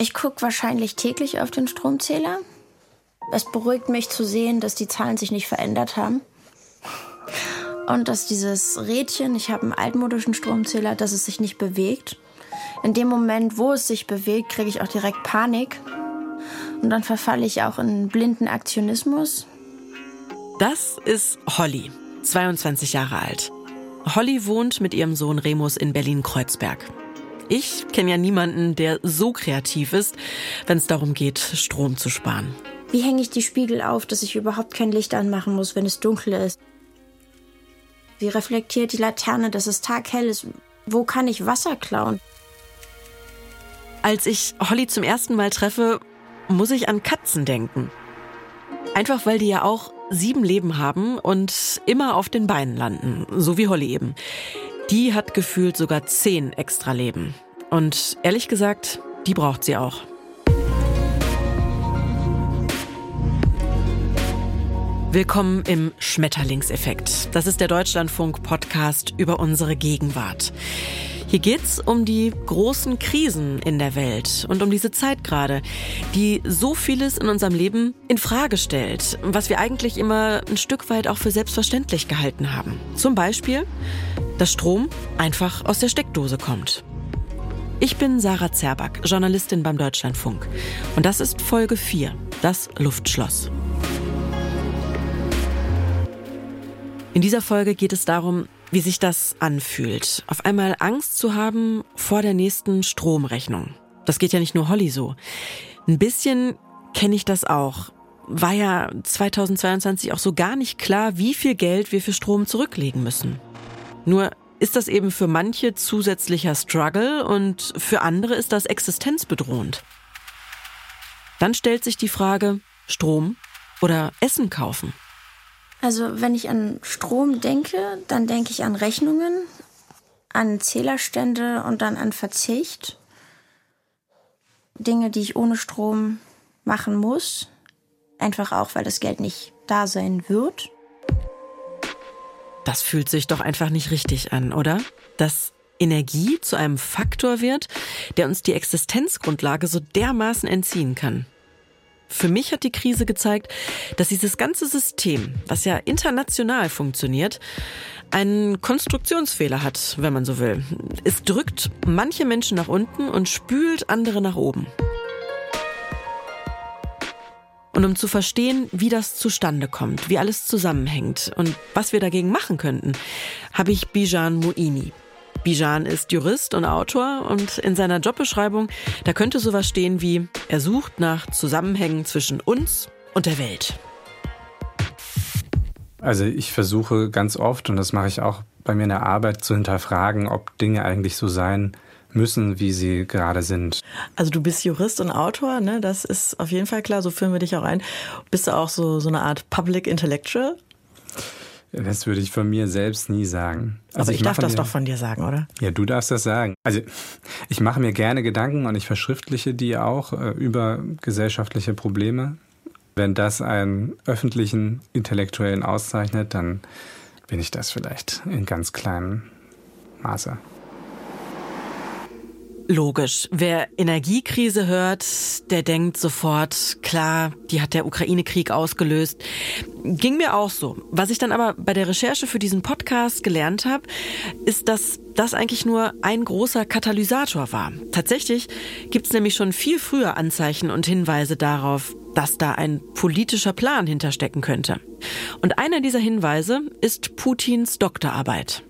Ich gucke wahrscheinlich täglich auf den Stromzähler. Es beruhigt mich zu sehen, dass die Zahlen sich nicht verändert haben. Und dass dieses Rädchen, ich habe einen altmodischen Stromzähler, dass es sich nicht bewegt. In dem Moment, wo es sich bewegt, kriege ich auch direkt Panik. Und dann verfalle ich auch in blinden Aktionismus. Das ist Holly, 22 Jahre alt. Holly wohnt mit ihrem Sohn Remus in Berlin-Kreuzberg. Ich kenne ja niemanden, der so kreativ ist, wenn es darum geht, Strom zu sparen. Wie hänge ich die Spiegel auf, dass ich überhaupt kein Licht anmachen muss, wenn es dunkel ist? Wie reflektiert die Laterne, dass es taghell ist? Wo kann ich Wasser klauen? Als ich Holly zum ersten Mal treffe, muss ich an Katzen denken. Einfach weil die ja auch sieben Leben haben und immer auf den Beinen landen, so wie Holly eben. Die hat gefühlt sogar zehn extra Leben. Und ehrlich gesagt, die braucht sie auch. Willkommen im Schmetterlingseffekt. Das ist der Deutschlandfunk-Podcast über unsere Gegenwart. Hier geht's um die großen Krisen in der Welt und um diese Zeit gerade, die so vieles in unserem Leben in Frage stellt, was wir eigentlich immer ein Stück weit auch für selbstverständlich gehalten haben. Zum Beispiel, dass Strom einfach aus der Steckdose kommt. Ich bin Sarah Zerback, Journalistin beim Deutschlandfunk. Und das ist Folge 4, das Luftschloss. In dieser Folge geht es darum, wie sich das anfühlt, auf einmal Angst zu haben vor der nächsten Stromrechnung. Das geht ja nicht nur Holly so. Ein bisschen kenne ich das auch. War ja 2022 auch so gar nicht klar, wie viel Geld wir für Strom zurücklegen müssen. Nur ist das eben für manche zusätzlicher Struggle und für andere ist das existenzbedrohend. Dann stellt sich die Frage, Strom oder Essen kaufen? Also wenn ich an Strom denke, dann denke ich an Rechnungen, an Zählerstände und dann an Verzicht. Dinge, die ich ohne Strom machen muss. Einfach auch, weil das Geld nicht da sein wird. Das fühlt sich doch einfach nicht richtig an, oder? Dass Energie zu einem Faktor wird, der uns die Existenzgrundlage so dermaßen entziehen kann. Für mich hat die Krise gezeigt, dass dieses ganze System, was ja international funktioniert, einen Konstruktionsfehler hat, wenn man so will. Es drückt manche Menschen nach unten und spült andere nach oben. Und um zu verstehen, wie das zustande kommt, wie alles zusammenhängt und was wir dagegen machen könnten, habe ich Bijan Moini, Bijan ist Jurist und Autor und in seiner Jobbeschreibung, da könnte sowas stehen wie, er sucht nach Zusammenhängen zwischen uns und der Welt. Also ich versuche ganz oft, und das mache ich auch bei mir in der Arbeit, zu hinterfragen, ob Dinge eigentlich so sein müssen, wie sie gerade sind. Also du bist Jurist und Autor, ne? Das ist auf jeden Fall klar, so führen wir dich auch ein. Bist du auch so, so eine Art Public Intellectual? Das würde ich von mir selbst nie sagen. Also Aber ich, ich darf das mir, doch von dir sagen, oder? Ja, du darfst das sagen. Also ich mache mir gerne Gedanken und ich verschriftliche die auch äh, über gesellschaftliche Probleme. Wenn das einen öffentlichen Intellektuellen auszeichnet, dann bin ich das vielleicht in ganz kleinem Maße. Logisch. Wer Energiekrise hört, der denkt sofort, klar, die hat der Ukraine-Krieg ausgelöst. Ging mir auch so. Was ich dann aber bei der Recherche für diesen Podcast gelernt habe, ist, dass das eigentlich nur ein großer Katalysator war. Tatsächlich gibt es nämlich schon viel früher Anzeichen und Hinweise darauf, dass da ein politischer Plan hinterstecken könnte. Und einer dieser Hinweise ist Putins Doktorarbeit.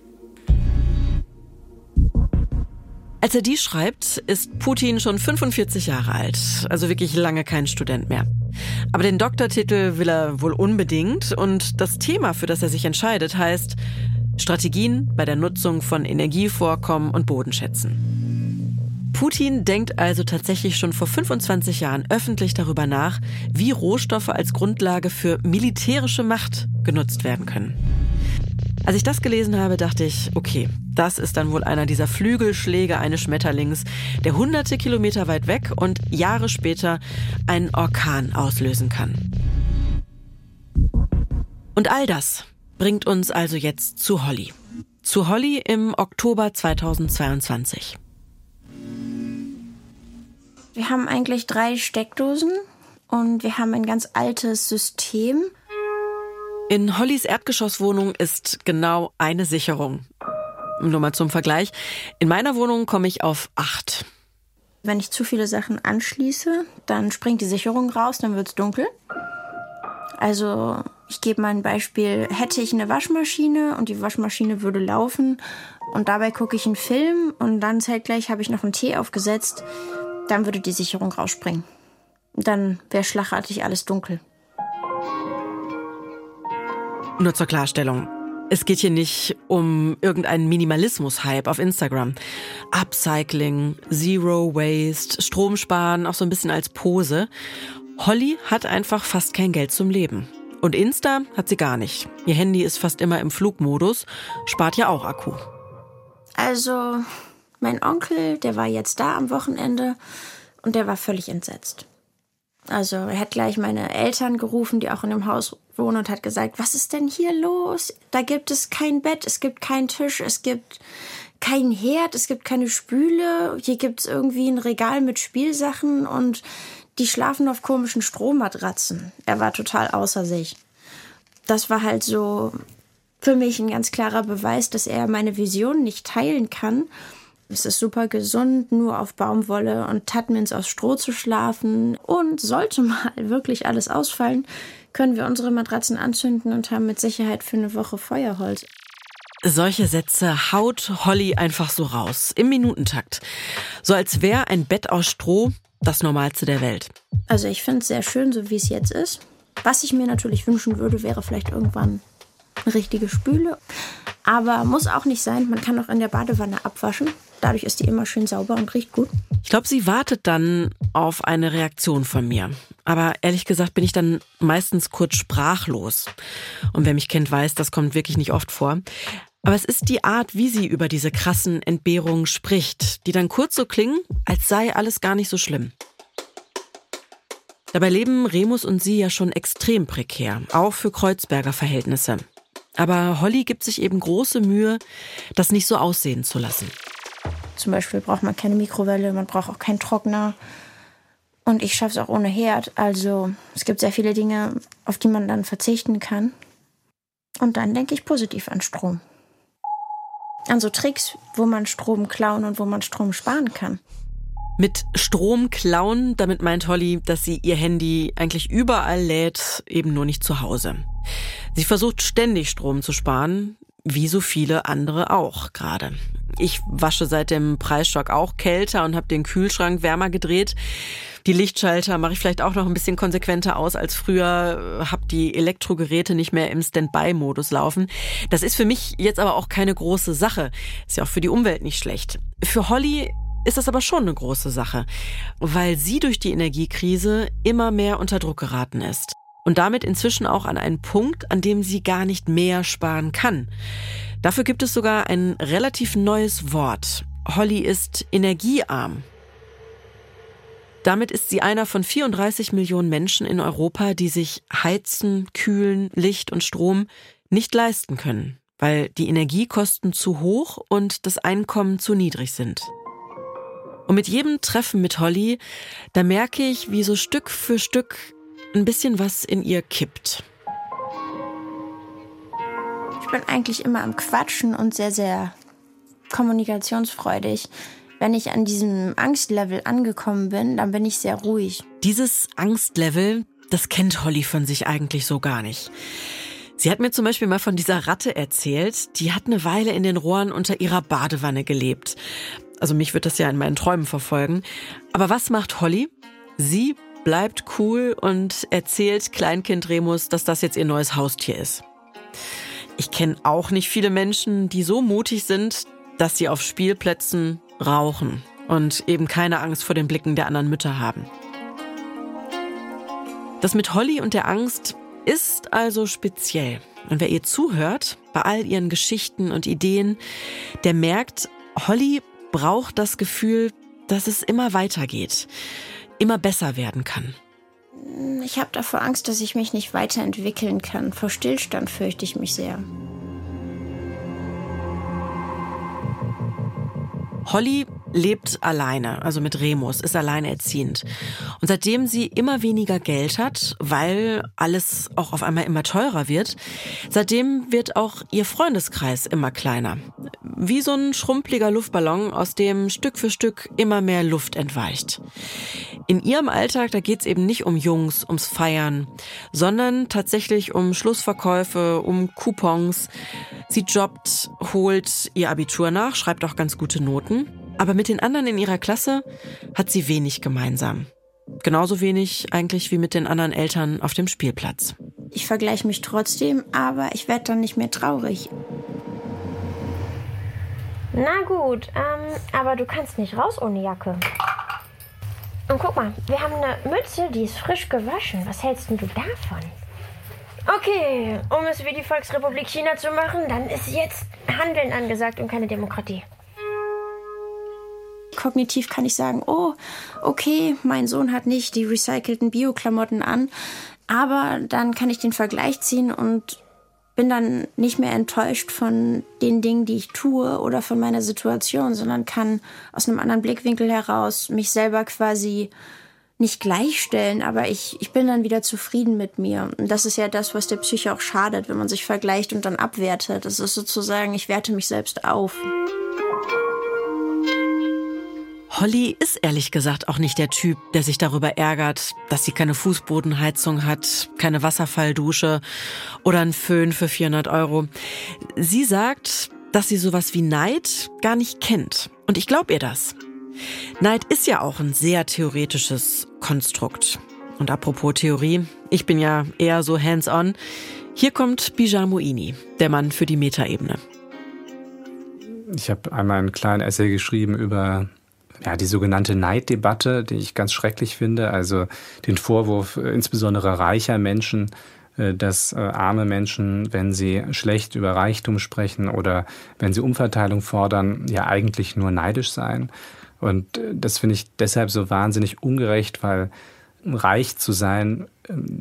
Als er die schreibt, ist Putin schon 45 Jahre alt, also wirklich lange kein Student mehr. Aber den Doktortitel will er wohl unbedingt und das Thema, für das er sich entscheidet, heißt Strategien bei der Nutzung von Energievorkommen und Bodenschätzen. Putin denkt also tatsächlich schon vor 25 Jahren öffentlich darüber nach, wie Rohstoffe als Grundlage für militärische Macht genutzt werden können. Als ich das gelesen habe, dachte ich, okay, das ist dann wohl einer dieser Flügelschläge eines Schmetterlings, der hunderte Kilometer weit weg und Jahre später einen Orkan auslösen kann. Und all das bringt uns also jetzt zu Holly. Zu Holly im Oktober 2022. Wir haben eigentlich drei Steckdosen und wir haben ein ganz altes System. In Hollys Erdgeschosswohnung ist genau eine Sicherung. Nur mal zum Vergleich. In meiner Wohnung komme ich auf acht. Wenn ich zu viele Sachen anschließe, dann springt die Sicherung raus, dann wird es dunkel. Also ich gebe mal ein Beispiel. Hätte ich eine Waschmaschine und die Waschmaschine würde laufen und dabei gucke ich einen Film und dann zeitgleich habe ich noch einen Tee aufgesetzt, dann würde die Sicherung rausspringen. Dann wäre schlagartig alles dunkel. Nur zur Klarstellung. Es geht hier nicht um irgendeinen Minimalismus-Hype auf Instagram. Upcycling, Zero Waste, Stromsparen, auch so ein bisschen als Pose. Holly hat einfach fast kein Geld zum Leben. Und Insta hat sie gar nicht. Ihr Handy ist fast immer im Flugmodus, spart ja auch Akku. Also, mein Onkel, der war jetzt da am Wochenende und der war völlig entsetzt. Also, er hat gleich meine Eltern gerufen, die auch in dem Haus wohnen und hat gesagt, was ist denn hier los? Da gibt es kein Bett, es gibt keinen Tisch, es gibt keinen Herd, es gibt keine Spüle, hier gibt es irgendwie ein Regal mit Spielsachen und die schlafen auf komischen Strohmatratzen. Er war total außer sich. Das war halt so für mich ein ganz klarer Beweis, dass er meine Vision nicht teilen kann. Es ist super gesund, nur auf Baumwolle und Tatmins aus Stroh zu schlafen. Und sollte mal wirklich alles ausfallen, können wir unsere Matratzen anzünden und haben mit Sicherheit für eine Woche Feuerholz. Solche Sätze haut Holly einfach so raus, im Minutentakt. So als wäre ein Bett aus Stroh das Normalste der Welt. Also ich finde es sehr schön, so wie es jetzt ist. Was ich mir natürlich wünschen würde, wäre vielleicht irgendwann eine richtige Spüle. Aber muss auch nicht sein. Man kann auch in der Badewanne abwaschen. Dadurch ist die immer schön sauber und riecht gut. Ich glaube, sie wartet dann auf eine Reaktion von mir. Aber ehrlich gesagt bin ich dann meistens kurz sprachlos. Und wer mich kennt, weiß, das kommt wirklich nicht oft vor. Aber es ist die Art, wie sie über diese krassen Entbehrungen spricht, die dann kurz so klingen, als sei alles gar nicht so schlimm. Dabei leben Remus und sie ja schon extrem prekär, auch für Kreuzberger Verhältnisse. Aber Holly gibt sich eben große Mühe, das nicht so aussehen zu lassen. Zum Beispiel braucht man keine Mikrowelle, man braucht auch keinen Trockner. Und ich schaffe es auch ohne Herd. Also es gibt sehr viele Dinge, auf die man dann verzichten kann. Und dann denke ich positiv an Strom an so Tricks, wo man Strom klauen und wo man Strom sparen kann. Mit Strom klauen, damit meint Holly, dass sie ihr Handy eigentlich überall lädt, eben nur nicht zu Hause. Sie versucht ständig Strom zu sparen, wie so viele andere auch gerade. Ich wasche seit dem Preisschock auch kälter und habe den Kühlschrank wärmer gedreht. Die Lichtschalter mache ich vielleicht auch noch ein bisschen konsequenter aus als früher, habe die Elektrogeräte nicht mehr im Standby-Modus laufen. Das ist für mich jetzt aber auch keine große Sache. Ist ja auch für die Umwelt nicht schlecht. Für Holly ist das aber schon eine große Sache, weil sie durch die Energiekrise immer mehr unter Druck geraten ist und damit inzwischen auch an einen Punkt, an dem sie gar nicht mehr sparen kann. Dafür gibt es sogar ein relativ neues Wort. Holly ist energiearm. Damit ist sie einer von 34 Millionen Menschen in Europa, die sich Heizen, Kühlen, Licht und Strom nicht leisten können, weil die Energiekosten zu hoch und das Einkommen zu niedrig sind. Und mit jedem Treffen mit Holly, da merke ich, wie so Stück für Stück ein bisschen was in ihr kippt. Ich bin eigentlich immer am Quatschen und sehr, sehr kommunikationsfreudig. Wenn ich an diesem Angstlevel angekommen bin, dann bin ich sehr ruhig. Dieses Angstlevel, das kennt Holly von sich eigentlich so gar nicht. Sie hat mir zum Beispiel mal von dieser Ratte erzählt, die hat eine Weile in den Rohren unter ihrer Badewanne gelebt. Also mich wird das ja in meinen Träumen verfolgen. Aber was macht Holly? Sie bleibt cool und erzählt Kleinkind Remus, dass das jetzt ihr neues Haustier ist. Ich kenne auch nicht viele Menschen, die so mutig sind, dass sie auf Spielplätzen rauchen und eben keine Angst vor den Blicken der anderen Mütter haben. Das mit Holly und der Angst ist also speziell. Und wer ihr zuhört, bei all ihren Geschichten und Ideen, der merkt, Holly braucht das Gefühl, dass es immer weitergeht, immer besser werden kann. Ich habe davor Angst, dass ich mich nicht weiterentwickeln kann. Vor Stillstand fürchte ich mich sehr. Holly lebt alleine, also mit Remus, ist alleinerziehend. Und seitdem sie immer weniger Geld hat, weil alles auch auf einmal immer teurer wird, seitdem wird auch ihr Freundeskreis immer kleiner. Wie so ein schrumpeliger Luftballon, aus dem Stück für Stück immer mehr Luft entweicht. In ihrem Alltag, da geht's eben nicht um Jungs, ums Feiern, sondern tatsächlich um Schlussverkäufe, um Coupons. Sie jobbt, holt ihr Abitur nach, schreibt auch ganz gute Noten. Aber mit den anderen in ihrer Klasse hat sie wenig gemeinsam. Genauso wenig eigentlich wie mit den anderen Eltern auf dem Spielplatz. Ich vergleiche mich trotzdem, aber ich werde dann nicht mehr traurig. Na gut, ähm, aber du kannst nicht raus ohne Jacke. Und guck mal, wir haben eine Mütze, die ist frisch gewaschen. Was hältst denn du davon? Okay, um es wie die Volksrepublik China zu machen, dann ist jetzt Handeln angesagt und keine Demokratie kognitiv kann ich sagen, oh, okay, mein Sohn hat nicht die recycelten Bio-Klamotten an, aber dann kann ich den Vergleich ziehen und bin dann nicht mehr enttäuscht von den Dingen, die ich tue oder von meiner Situation, sondern kann aus einem anderen Blickwinkel heraus mich selber quasi nicht gleichstellen, aber ich, ich bin dann wieder zufrieden mit mir. Und das ist ja das, was der Psyche auch schadet, wenn man sich vergleicht und dann abwertet. Das ist sozusagen, ich werte mich selbst auf. Holly ist ehrlich gesagt auch nicht der Typ, der sich darüber ärgert, dass sie keine Fußbodenheizung hat, keine Wasserfalldusche oder einen Föhn für 400 Euro. Sie sagt, dass sie sowas wie Neid gar nicht kennt. Und ich glaube ihr das. Neid ist ja auch ein sehr theoretisches Konstrukt. Und apropos Theorie, ich bin ja eher so hands-on. Hier kommt Bijan Moini, der Mann für die Metaebene. Ich habe einmal einen kleinen Essay geschrieben über ja, die sogenannte Neiddebatte, die ich ganz schrecklich finde, also den Vorwurf äh, insbesondere reicher Menschen, äh, dass äh, arme Menschen, wenn sie schlecht über Reichtum sprechen oder wenn sie Umverteilung fordern, ja eigentlich nur neidisch seien. Und das finde ich deshalb so wahnsinnig ungerecht, weil reich zu sein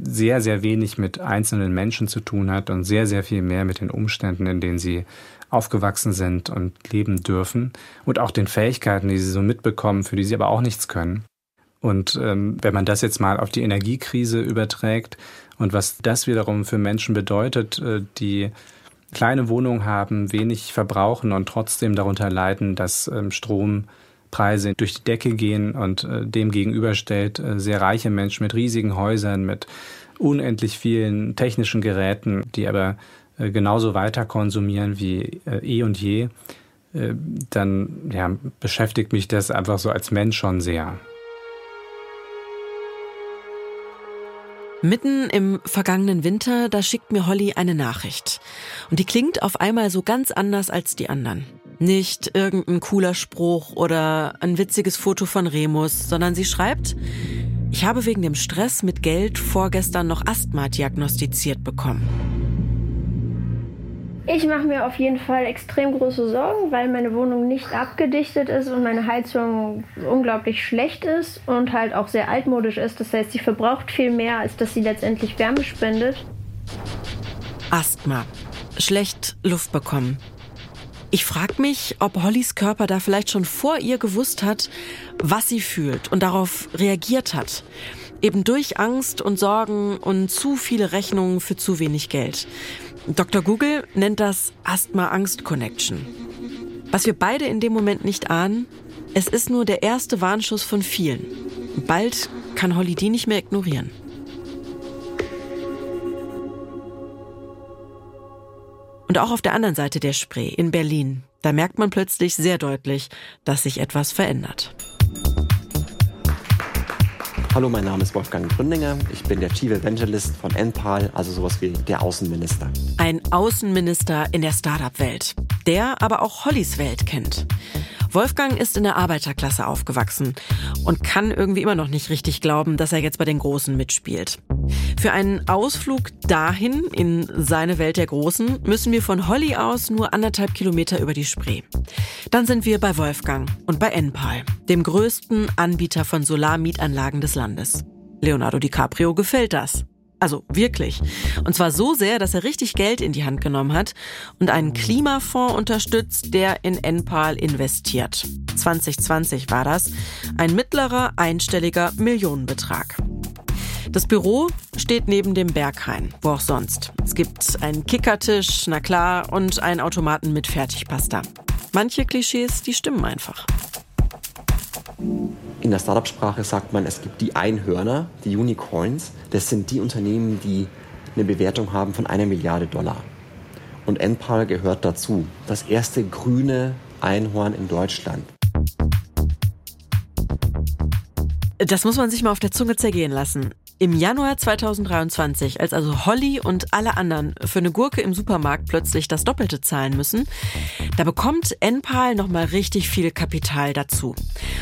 sehr, sehr wenig mit einzelnen Menschen zu tun hat und sehr, sehr viel mehr mit den Umständen, in denen sie aufgewachsen sind und leben dürfen und auch den Fähigkeiten, die sie so mitbekommen, für die sie aber auch nichts können. Und ähm, wenn man das jetzt mal auf die Energiekrise überträgt und was das wiederum für Menschen bedeutet, äh, die kleine Wohnungen haben, wenig verbrauchen und trotzdem darunter leiden, dass ähm, Strompreise durch die Decke gehen und äh, dem gegenüberstellt äh, sehr reiche Menschen mit riesigen Häusern, mit unendlich vielen technischen Geräten, die aber genauso weiter konsumieren wie äh, eh und je, äh, dann ja, beschäftigt mich das einfach so als Mensch schon sehr. Mitten im vergangenen Winter, da schickt mir Holly eine Nachricht. Und die klingt auf einmal so ganz anders als die anderen. Nicht irgendein cooler Spruch oder ein witziges Foto von Remus, sondern sie schreibt, ich habe wegen dem Stress mit Geld vorgestern noch Asthma diagnostiziert bekommen. Ich mache mir auf jeden Fall extrem große Sorgen, weil meine Wohnung nicht abgedichtet ist und meine Heizung unglaublich schlecht ist und halt auch sehr altmodisch ist. Das heißt, sie verbraucht viel mehr, als dass sie letztendlich Wärme spendet. Asthma. Schlecht Luft bekommen. Ich frage mich, ob Hollys Körper da vielleicht schon vor ihr gewusst hat, was sie fühlt und darauf reagiert hat. Eben durch Angst und Sorgen und zu viele Rechnungen für zu wenig Geld. Dr. Google nennt das Asthma-Angst-Connection. Was wir beide in dem Moment nicht ahnen, es ist nur der erste Warnschuss von vielen. Bald kann Holly die nicht mehr ignorieren. Und auch auf der anderen Seite der Spree, in Berlin, da merkt man plötzlich sehr deutlich, dass sich etwas verändert. Hallo, mein Name ist Wolfgang Gründinger. Ich bin der Chief Evangelist von NPAL, also sowas wie der Außenminister. Ein Außenminister in der Startup-Welt, der aber auch Hollys Welt kennt. Wolfgang ist in der Arbeiterklasse aufgewachsen und kann irgendwie immer noch nicht richtig glauben, dass er jetzt bei den Großen mitspielt. Für einen Ausflug dahin, in seine Welt der Großen, müssen wir von Holly aus nur anderthalb Kilometer über die Spree. Dann sind wir bei Wolfgang und bei Enpal, dem größten Anbieter von Solarmietanlagen des Landes. Leonardo DiCaprio gefällt das. Also wirklich. Und zwar so sehr, dass er richtig Geld in die Hand genommen hat und einen Klimafonds unterstützt, der in Enpal investiert. 2020 war das. Ein mittlerer, einstelliger Millionenbetrag. Das Büro steht neben dem Berghain, wo auch sonst. Es gibt einen Kickertisch, na klar, und einen Automaten mit Fertigpasta. Manche Klischees, die stimmen einfach. In der Startup-Sprache sagt man, es gibt die Einhörner, die Unicorns. Das sind die Unternehmen, die eine Bewertung haben von einer Milliarde Dollar. Und Enpal gehört dazu. Das erste grüne Einhorn in Deutschland. Das muss man sich mal auf der Zunge zergehen lassen. Im Januar 2023, als also Holly und alle anderen für eine Gurke im Supermarkt plötzlich das Doppelte zahlen müssen, da bekommt Enpal nochmal richtig viel Kapital dazu.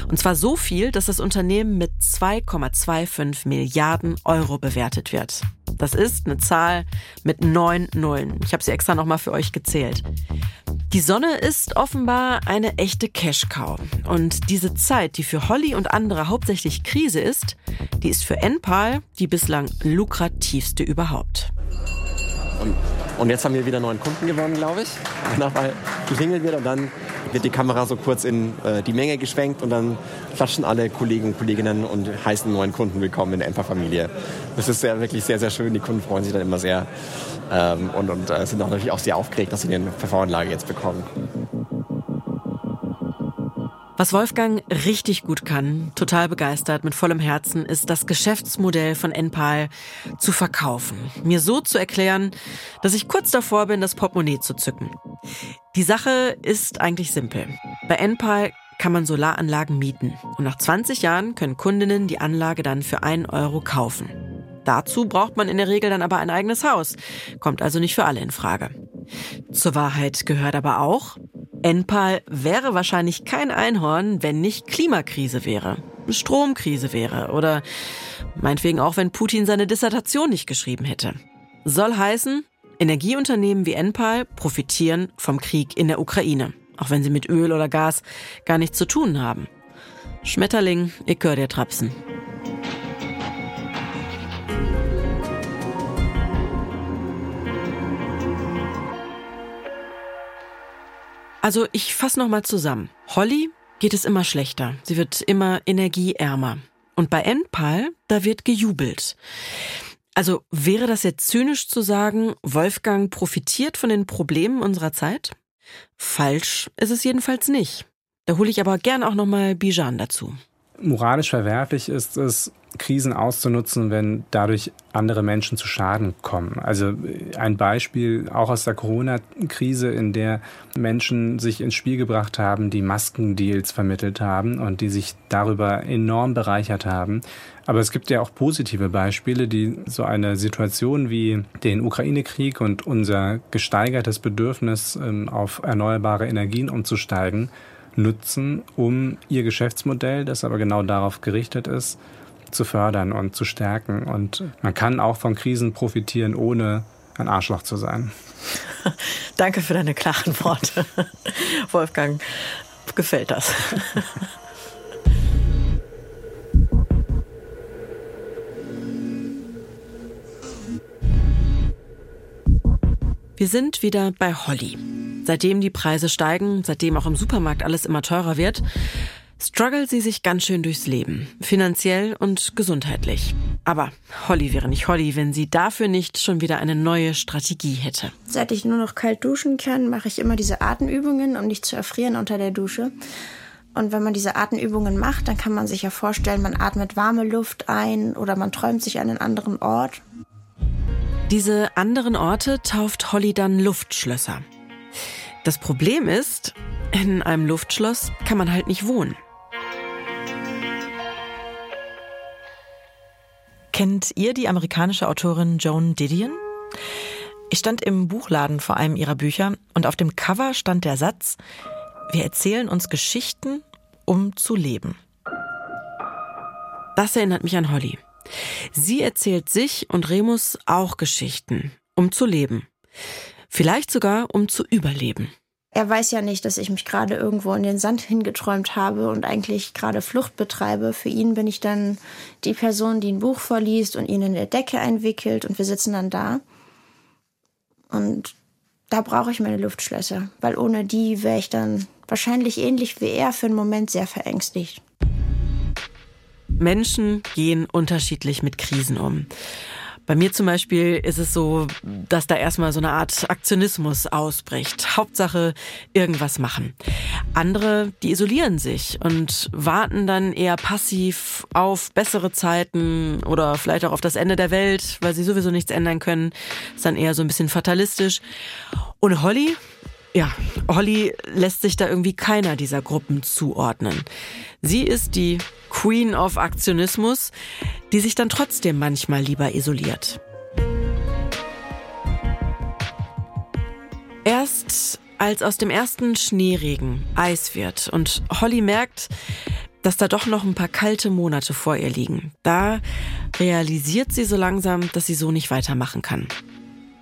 Und zwar so viel, dass das Unternehmen mit 2,25 Milliarden Euro bewertet wird. Das ist eine Zahl mit neun Nullen. Ich habe sie extra nochmal für euch gezählt. Die Sonne ist offenbar eine echte Cash-Cow. Und diese Zeit, die für Holly und andere hauptsächlich Krise ist, die ist für Enpal die bislang lukrativste überhaupt. Und, und jetzt haben wir wieder neuen Kunden gewonnen, glaube ich. Nachher klingelt wird und dann wird die Kamera so kurz in äh, die Menge geschwenkt und dann klatschen alle Kollegen und Kolleginnen und heißen neuen Kunden willkommen in der Empa-Familie. Das ist sehr, wirklich sehr, sehr schön. Die Kunden freuen sich dann immer sehr ähm, und, und äh, sind auch natürlich auch sehr aufgeregt, dass sie eine PV-Anlage jetzt bekommen. Was Wolfgang richtig gut kann, total begeistert, mit vollem Herzen, ist das Geschäftsmodell von Enpal zu verkaufen. Mir so zu erklären, dass ich kurz davor bin, das Portemonnaie zu zücken. Die Sache ist eigentlich simpel. Bei Enpal kann man Solaranlagen mieten. Und nach 20 Jahren können Kundinnen die Anlage dann für einen Euro kaufen. Dazu braucht man in der Regel dann aber ein eigenes Haus. Kommt also nicht für alle in Frage. Zur Wahrheit gehört aber auch, Enpal wäre wahrscheinlich kein Einhorn, wenn nicht Klimakrise wäre, Stromkrise wäre oder meinetwegen auch, wenn Putin seine Dissertation nicht geschrieben hätte. Soll heißen, Energieunternehmen wie Enpal profitieren vom Krieg in der Ukraine, auch wenn sie mit Öl oder Gas gar nichts zu tun haben. Schmetterling, ich hör dir trapsen. Also ich fasse nochmal zusammen. Holly geht es immer schlechter. Sie wird immer energieärmer. Und bei Enpal, da wird gejubelt. Also wäre das jetzt zynisch zu sagen, Wolfgang profitiert von den Problemen unserer Zeit? Falsch ist es jedenfalls nicht. Da hole ich aber gern auch nochmal Bijan dazu. Moralisch verwerflich ist es, Krisen auszunutzen, wenn dadurch andere Menschen zu Schaden kommen. Also äh, ein Beispiel auch aus der Corona-Krise, in der Menschen sich ins Spiel gebracht haben, die Maskendeals vermittelt haben und die sich darüber enorm bereichert haben. Aber es gibt ja auch positive Beispiele, die so eine Situation wie den Ukraine-Krieg und unser gesteigertes Bedürfnis ähm, auf erneuerbare Energien umzusteigen, nutzen, um ihr Geschäftsmodell, das aber genau darauf gerichtet ist, zu fördern und zu stärken. Und man kann auch von Krisen profitieren, ohne ein Arschloch zu sein. Danke für deine klaren Worte. Wolfgang, gefällt das. Wir sind wieder bei Holly. Seitdem die Preise steigen, seitdem auch im Supermarkt alles immer teurer wird, struggelt sie sich ganz schön durchs Leben, finanziell und gesundheitlich. Aber Holly wäre nicht Holly, wenn sie dafür nicht schon wieder eine neue Strategie hätte. Seit ich nur noch kalt duschen kann, mache ich immer diese Atemübungen, um nicht zu erfrieren unter der Dusche. Und wenn man diese Atemübungen macht, dann kann man sich ja vorstellen, man atmet warme Luft ein oder man träumt sich an einen anderen Ort. Diese anderen Orte tauft Holly dann Luftschlösser. Das Problem ist, in einem Luftschloss kann man halt nicht wohnen. Kennt ihr die amerikanische Autorin Joan Didion? Ich stand im Buchladen vor einem ihrer Bücher und auf dem Cover stand der Satz, wir erzählen uns Geschichten, um zu leben. Das erinnert mich an Holly. Sie erzählt sich und Remus auch Geschichten, um zu leben. Vielleicht sogar, um zu überleben. er weiß ja nicht, dass ich mich gerade irgendwo in den Sand hingeträumt habe und eigentlich gerade Flucht betreibe. Für ihn bin ich dann die Person, die ein Buch vorliest und ihn in der Decke einwickelt und wir sitzen dann da. Und da brauche ich meine Luftschlösser, weil ohne die wäre ich dann wahrscheinlich ähnlich wie er für einen Moment sehr verängstigt. Menschen gehen unterschiedlich mit Krisen um. Bei mir zum Beispiel ist es so, dass da erstmal so eine Art Aktionismus ausbricht. Hauptsache irgendwas machen. Andere, die isolieren sich und warten dann eher passiv auf bessere Zeiten oder vielleicht auch auf das Ende der Welt, weil sie sowieso nichts ändern können. Ist dann eher so ein bisschen fatalistisch. Und Holly, ja, Holly lässt sich da irgendwie keiner dieser Gruppen zuordnen. Sie ist die Queen of Aktionismus, die sich dann trotzdem manchmal lieber isoliert. Erst als aus dem ersten Schneeregen Eis wird und Holly merkt, dass da doch noch ein paar kalte Monate vor ihr liegen, da realisiert sie so langsam, dass sie so nicht weitermachen kann.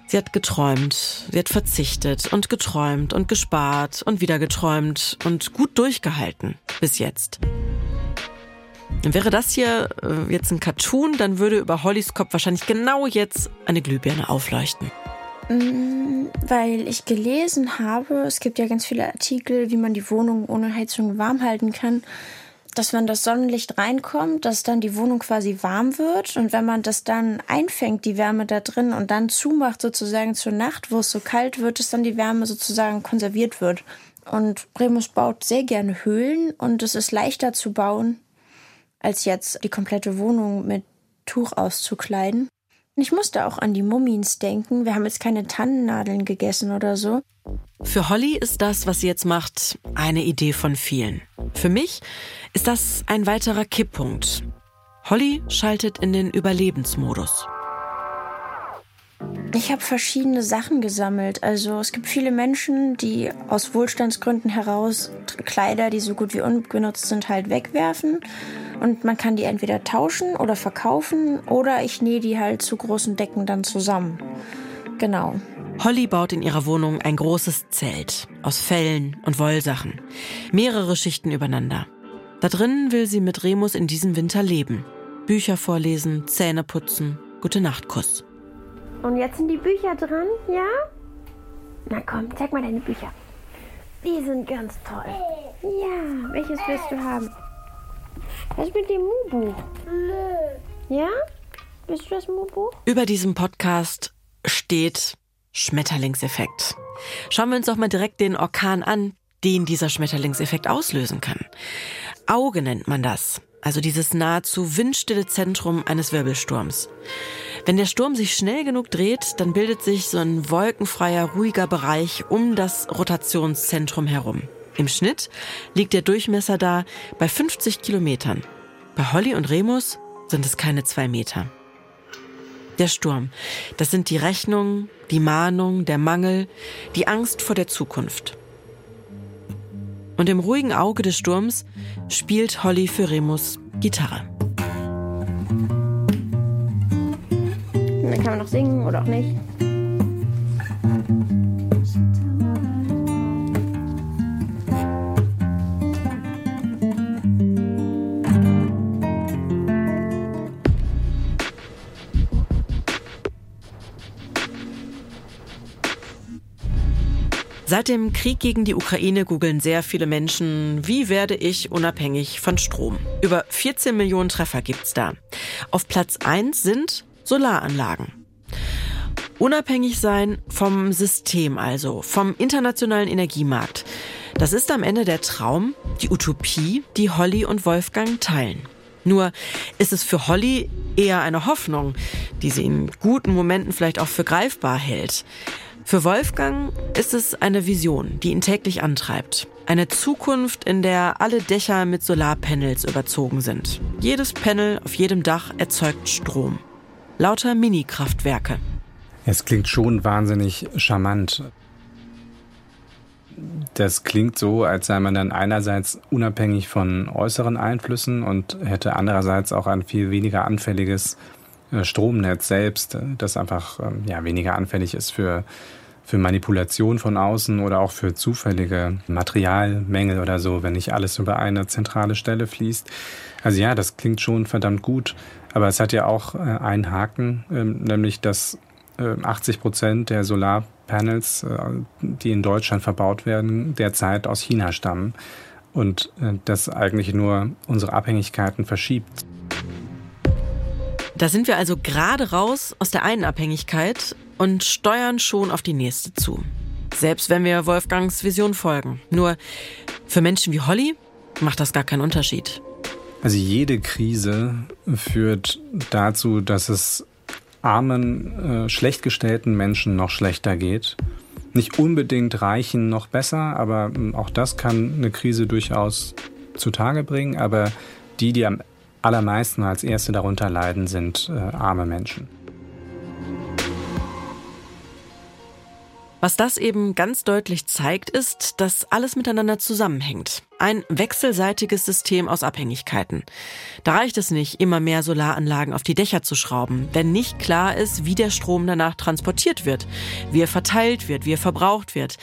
Sie hat geträumt, sie hat verzichtet und geträumt und gespart und wieder geträumt und gut durchgehalten bis jetzt. Wäre das hier äh, jetzt ein Cartoon, dann würde über Hollys Kopf wahrscheinlich genau jetzt eine Glühbirne aufleuchten. Mm, weil ich gelesen habe, es gibt ja ganz viele Artikel, wie man die Wohnung ohne Heizung warm halten kann, dass wenn das Sonnenlicht reinkommt, dass dann die Wohnung quasi warm wird und wenn man das dann einfängt, die Wärme da drin und dann zumacht sozusagen zur Nacht, wo es so kalt wird, dass dann die Wärme sozusagen konserviert wird. Und Remus baut sehr gerne Höhlen und es ist leichter zu bauen, als jetzt die komplette Wohnung mit Tuch auszukleiden. Ich musste auch an die Mummins denken. Wir haben jetzt keine Tannennadeln gegessen oder so. Für Holly ist das, was sie jetzt macht, eine Idee von vielen. Für mich ist das ein weiterer Kipppunkt. Holly schaltet in den Überlebensmodus. Ich habe verschiedene Sachen gesammelt. Also es gibt viele Menschen, die aus Wohlstandsgründen heraus Kleider, die so gut wie unbenutzt sind, halt wegwerfen. Und man kann die entweder tauschen oder verkaufen oder ich nähe die halt zu großen Decken dann zusammen. Genau. Holly baut in ihrer Wohnung ein großes Zelt aus Fellen und Wollsachen. Mehrere Schichten übereinander. Da drin will sie mit Remus in diesem Winter leben. Bücher vorlesen, Zähne putzen, gute Nachtkuss. Und jetzt sind die Bücher dran, ja? Na komm, zeig mal deine Bücher. Die sind ganz toll. Ja, welches willst du haben? Was mit dem Mu-Buch? Ja? Bist du das Mu-Buch? Über diesem Podcast steht Schmetterlingseffekt. Schauen wir uns doch mal direkt den Orkan an, den dieser Schmetterlingseffekt auslösen kann. Auge nennt man das, also dieses nahezu windstille Zentrum eines Wirbelsturms. Wenn der Sturm sich schnell genug dreht, dann bildet sich so ein wolkenfreier, ruhiger Bereich um das Rotationszentrum herum. Im Schnitt liegt der Durchmesser da bei 50 Kilometern. Bei Holly und Remus sind es keine zwei Meter. Der Sturm, das sind die Rechnungen, die Mahnung, der Mangel, die Angst vor der Zukunft. Und im ruhigen Auge des Sturms spielt Holly für Remus Gitarre. Dann kann man noch singen oder auch nicht. Seit dem Krieg gegen die Ukraine googeln sehr viele Menschen, wie werde ich unabhängig von Strom? Über 14 Millionen Treffer gibt's da. Auf Platz 1 sind Solaranlagen. Unabhängig sein vom System also, vom internationalen Energiemarkt. Das ist am Ende der Traum, die Utopie, die Holly und Wolfgang teilen. Nur ist es für Holly eher eine Hoffnung, die sie in guten Momenten vielleicht auch für greifbar hält. Für Wolfgang ist es eine Vision, die ihn täglich antreibt. Eine Zukunft, in der alle Dächer mit Solarpanels überzogen sind. Jedes Panel auf jedem Dach erzeugt Strom. Lauter Mini-Kraftwerke. Es klingt schon wahnsinnig charmant. Das klingt so, als sei man dann einerseits unabhängig von äußeren Einflüssen und hätte andererseits auch ein viel weniger anfälliges Stromnetz selbst, das einfach ähm, ja, weniger anfällig ist für für Manipulation von außen oder auch für zufällige Materialmängel oder so, wenn nicht alles über eine zentrale Stelle fließt. Also ja, das klingt schon verdammt gut, aber es hat ja auch äh, einen Haken, ähm, nämlich dass 80 Prozent der Solarpanels, die in Deutschland verbaut werden, derzeit aus China stammen und das eigentlich nur unsere Abhängigkeiten verschiebt. Da sind wir also gerade raus aus der einen Abhängigkeit und steuern schon auf die nächste zu. Selbst wenn wir Wolfgangs Vision folgen. Nur für Menschen wie Holly macht das gar keinen Unterschied. Also jede Krise führt dazu, dass es armen, äh, schlecht Menschen noch schlechter geht. Nicht unbedingt reichen noch besser, aber hm, auch das kann eine Krise durchaus zutage bringen. Aber die, die am allermeisten als Erste darunter leiden, sind äh, arme Menschen. Was das eben ganz deutlich zeigt, ist, dass alles miteinander zusammenhängt. Ein wechselseitiges System aus Abhängigkeiten. Da reicht es nicht, immer mehr Solaranlagen auf die Dächer zu schrauben, wenn nicht klar ist, wie der Strom danach transportiert wird, wie er verteilt wird, wie er verbraucht wird.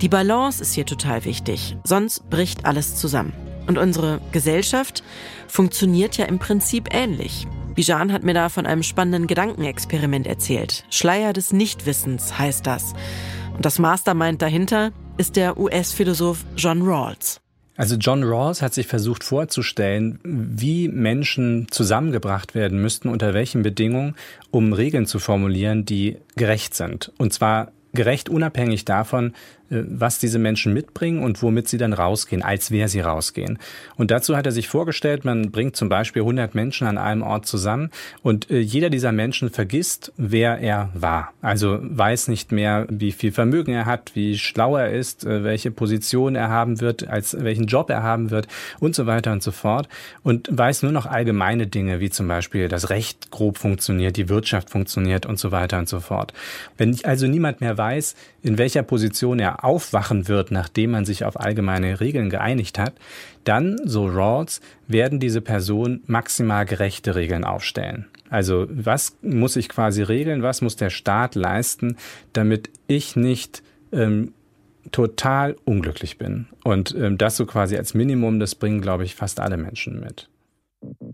Die Balance ist hier total wichtig, sonst bricht alles zusammen. Und unsere Gesellschaft funktioniert ja im Prinzip ähnlich. Bijan hat mir da von einem spannenden Gedankenexperiment erzählt. Schleier des Nichtwissens heißt das. Und das Mastermind dahinter ist der US-Philosoph John Rawls. Also John Rawls hat sich versucht vorzustellen, wie Menschen zusammengebracht werden müssten, unter welchen Bedingungen, um Regeln zu formulieren, die gerecht sind. Und zwar gerecht unabhängig davon, was diese Menschen mitbringen und womit sie dann rausgehen, als wer sie rausgehen. Und dazu hat er sich vorgestellt, man bringt zum Beispiel 100 Menschen an einem Ort zusammen und äh, jeder dieser Menschen vergisst, wer er war. Also weiß nicht mehr, wie viel Vermögen er hat, wie schlau er ist, äh, welche Position er haben wird, als welchen Job er haben wird und so weiter und so fort und weiß nur noch allgemeine Dinge, wie zum Beispiel das Recht grob funktioniert, die Wirtschaft funktioniert und so weiter und so fort. Wenn also niemand mehr weiß, in welcher Position er aufwachen wird, nachdem man sich auf allgemeine Regeln geeinigt hat, dann, so Rawls, werden diese Personen maximal gerechte Regeln aufstellen. Also was muss ich quasi regeln, was muss der Staat leisten, damit ich nicht ähm, total unglücklich bin. Und ähm, das so quasi als Minimum, das bringen, glaube ich, fast alle Menschen mit.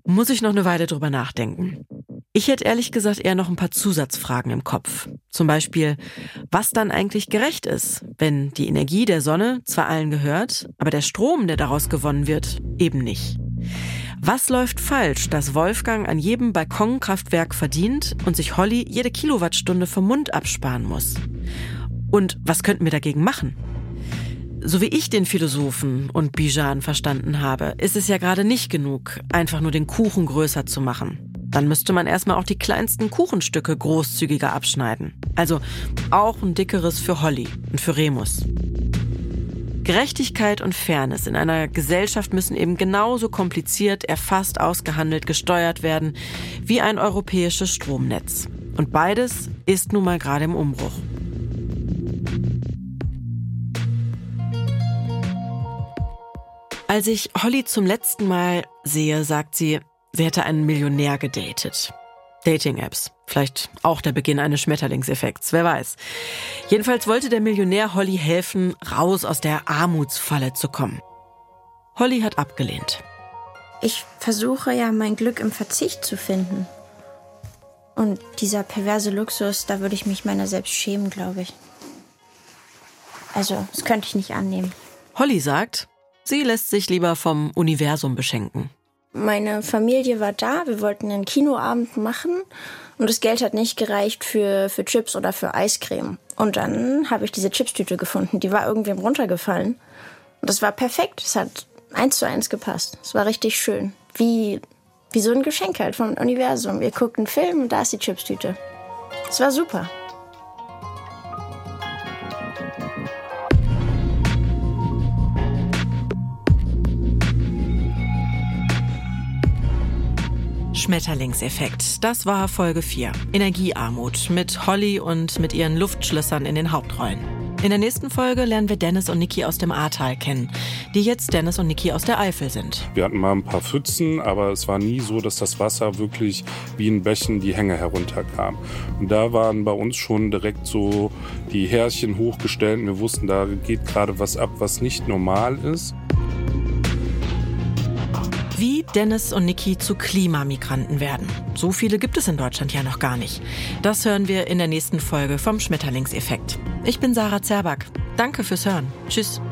Muss ich noch eine Weile drüber nachdenken. Ich hätte ehrlich gesagt eher noch ein paar Zusatzfragen im Kopf. Zum Beispiel, was dann eigentlich gerecht ist, wenn die Energie der Sonne zwar allen gehört, aber der Strom, der daraus gewonnen wird, eben nicht. Was läuft falsch, dass Wolfgang an jedem Balkonkraftwerk verdient und sich Holly jede Kilowattstunde vom Mund absparen muss? Und was könnten wir dagegen machen? So wie ich den Philosophen und Bijan verstanden habe, ist es ja gerade nicht genug, einfach nur den Kuchen größer zu machen. Dann müsste man erstmal auch die kleinsten Kuchenstücke großzügiger abschneiden. Also auch ein dickeres für Holly und für Remus. Gerechtigkeit und Fairness in einer Gesellschaft müssen eben genauso kompliziert, erfasst, ausgehandelt, gesteuert werden wie ein europäisches Stromnetz. Und beides ist nun mal gerade im Umbruch. Als ich Holly zum letzten Mal sehe, sagt sie, Sie hätte einen Millionär gedatet. Dating-Apps. Vielleicht auch der Beginn eines Schmetterlingseffekts, wer weiß. Jedenfalls wollte der Millionär Holly helfen, raus aus der Armutsfalle zu kommen. Holly hat abgelehnt. Ich versuche ja mein Glück im Verzicht zu finden. Und dieser perverse Luxus, da würde ich mich meiner selbst schämen, glaube ich. Also, das könnte ich nicht annehmen. Holly sagt, sie lässt sich lieber vom Universum beschenken. Meine Familie war da, wir wollten einen Kinoabend machen und das Geld hat nicht gereicht für, für Chips oder für Eiscreme. Und dann habe ich diese Chipstüte gefunden, die war irgendwem runtergefallen. Und das war perfekt, es hat eins zu eins gepasst. Es war richtig schön. Wie, wie so ein Geschenk halt vom Universum. Wir guckten einen Film und da ist die Chipstüte. Es war super. Schmetterlingseffekt. Das war Folge 4. Energiearmut mit Holly und mit ihren Luftschlössern in den Hauptrollen. In der nächsten Folge lernen wir Dennis und Niki aus dem Ahrtal kennen, die jetzt Dennis und Niki aus der Eifel sind. Wir hatten mal ein paar Pfützen, aber es war nie so, dass das Wasser wirklich wie in Bächen die Hänge herunterkam. Und da waren bei uns schon direkt so die Härchen hochgestellt. Wir wussten, da geht gerade was ab, was nicht normal ist. Wie Dennis und Niki zu Klimamigranten werden. So viele gibt es in Deutschland ja noch gar nicht. Das hören wir in der nächsten Folge vom Schmetterlingseffekt. Ich bin Sarah Zerback. Danke fürs Hören. Tschüss.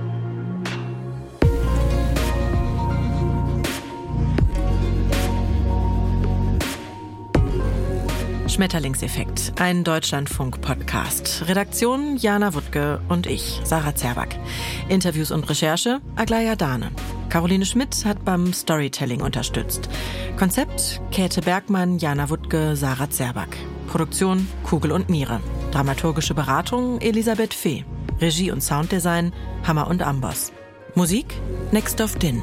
Schmetterlingseffekt, ein Deutschlandfunk-Podcast. Redaktion Jana Wuttke und ich, Sarah Zerback. Interviews und Recherche Aglaya Dahne. Caroline Schmidt hat beim Storytelling unterstützt. Konzept Käthe Bergmann, Jana Wuttke, Sarah Zerback. Produktion Kugel und Niere. Dramaturgische Beratung Elisabeth Fee. Regie und Sounddesign Hammer und Amboss. Musik Next of Din.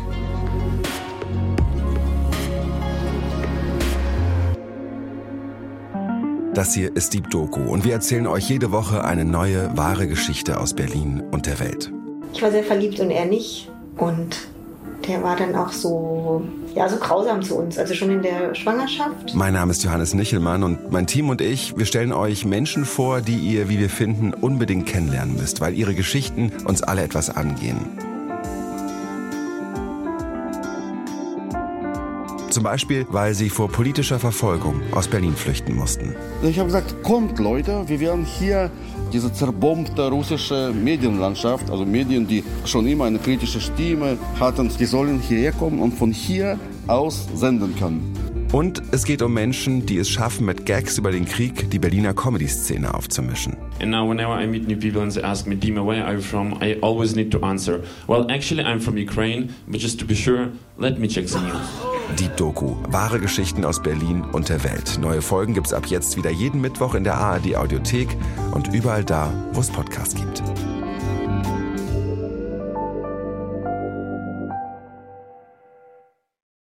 Das hier ist Deep Doku und wir erzählen euch jede Woche eine neue, wahre Geschichte aus Berlin und der Welt. Ich war sehr verliebt und er nicht. Und der war dann auch so, ja, so grausam zu uns, also schon in der Schwangerschaft. Mein Name ist Johannes Nichelmann und mein Team und ich, wir stellen euch Menschen vor, die ihr, wie wir finden, unbedingt kennenlernen müsst, weil ihre Geschichten uns alle etwas angehen. Zum Beispiel, weil sie vor politischer Verfolgung aus Berlin flüchten mussten. Ich habe gesagt, kommt Leute, wir werden hier diese zerbombte russische Medienlandschaft, also Medien, die schon immer eine kritische Stimme hatten, die sollen hierher kommen und von hier aus senden können. Und es geht um Menschen, die es schaffen, mit Gags über den Krieg die Berliner Comedy-Szene aufzumischen. And now whenever I meet new people and they ask me, Dima, where are you from? I always need to answer, well, actually I'm from Ukraine, but just to be sure, let me check the news. Deep Doku. Wahre Geschichten aus Berlin und der Welt. Neue Folgen gibt's ab jetzt wieder jeden Mittwoch in der ARD Audiothek und überall da, wo es Podcasts gibt.